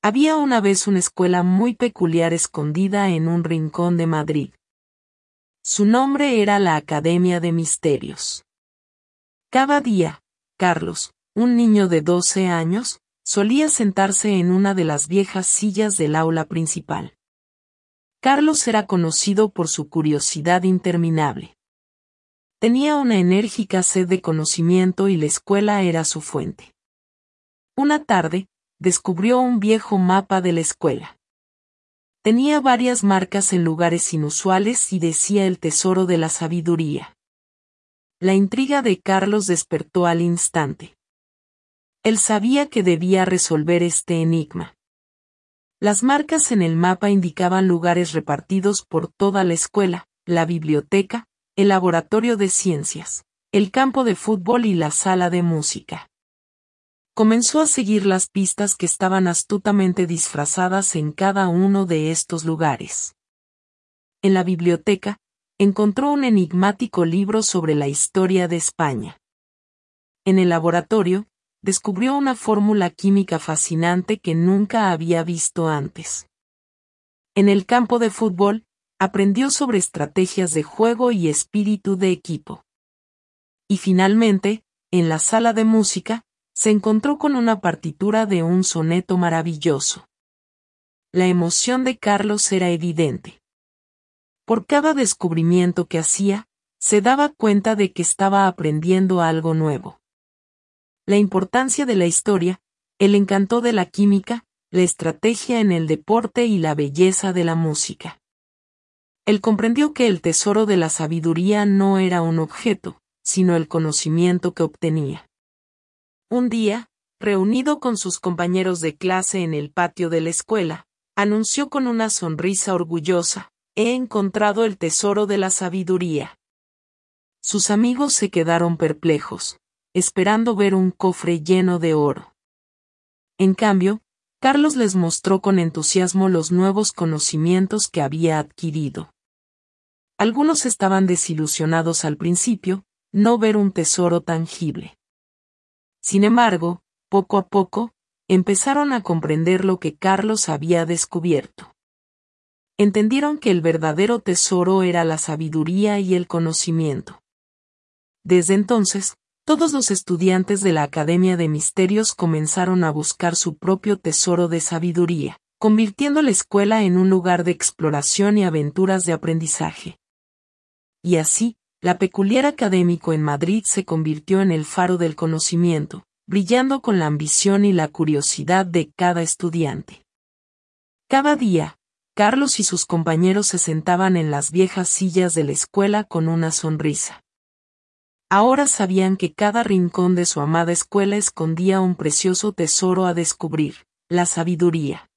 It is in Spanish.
Había una vez una escuela muy peculiar escondida en un rincón de Madrid. Su nombre era la Academia de Misterios. Cada día, Carlos, un niño de 12 años, solía sentarse en una de las viejas sillas del aula principal. Carlos era conocido por su curiosidad interminable. Tenía una enérgica sed de conocimiento y la escuela era su fuente. Una tarde, descubrió un viejo mapa de la escuela. Tenía varias marcas en lugares inusuales y decía el tesoro de la sabiduría. La intriga de Carlos despertó al instante. Él sabía que debía resolver este enigma. Las marcas en el mapa indicaban lugares repartidos por toda la escuela, la biblioteca, el laboratorio de ciencias, el campo de fútbol y la sala de música. Comenzó a seguir las pistas que estaban astutamente disfrazadas en cada uno de estos lugares. En la biblioteca, encontró un enigmático libro sobre la historia de España. En el laboratorio, descubrió una fórmula química fascinante que nunca había visto antes. En el campo de fútbol, aprendió sobre estrategias de juego y espíritu de equipo. Y finalmente, en la sala de música, se encontró con una partitura de un soneto maravilloso. La emoción de Carlos era evidente. Por cada descubrimiento que hacía, se daba cuenta de que estaba aprendiendo algo nuevo. La importancia de la historia, el encanto de la química, la estrategia en el deporte y la belleza de la música. Él comprendió que el tesoro de la sabiduría no era un objeto, sino el conocimiento que obtenía. Un día, reunido con sus compañeros de clase en el patio de la escuela, anunció con una sonrisa orgullosa, he encontrado el tesoro de la sabiduría. Sus amigos se quedaron perplejos, esperando ver un cofre lleno de oro. En cambio, Carlos les mostró con entusiasmo los nuevos conocimientos que había adquirido. Algunos estaban desilusionados al principio, no ver un tesoro tangible. Sin embargo, poco a poco, empezaron a comprender lo que Carlos había descubierto. Entendieron que el verdadero tesoro era la sabiduría y el conocimiento. Desde entonces, todos los estudiantes de la Academia de Misterios comenzaron a buscar su propio tesoro de sabiduría, convirtiendo la escuela en un lugar de exploración y aventuras de aprendizaje. Y así, la peculiar académico en Madrid se convirtió en el faro del conocimiento, brillando con la ambición y la curiosidad de cada estudiante. Cada día, Carlos y sus compañeros se sentaban en las viejas sillas de la escuela con una sonrisa. Ahora sabían que cada rincón de su amada escuela escondía un precioso tesoro a descubrir, la sabiduría.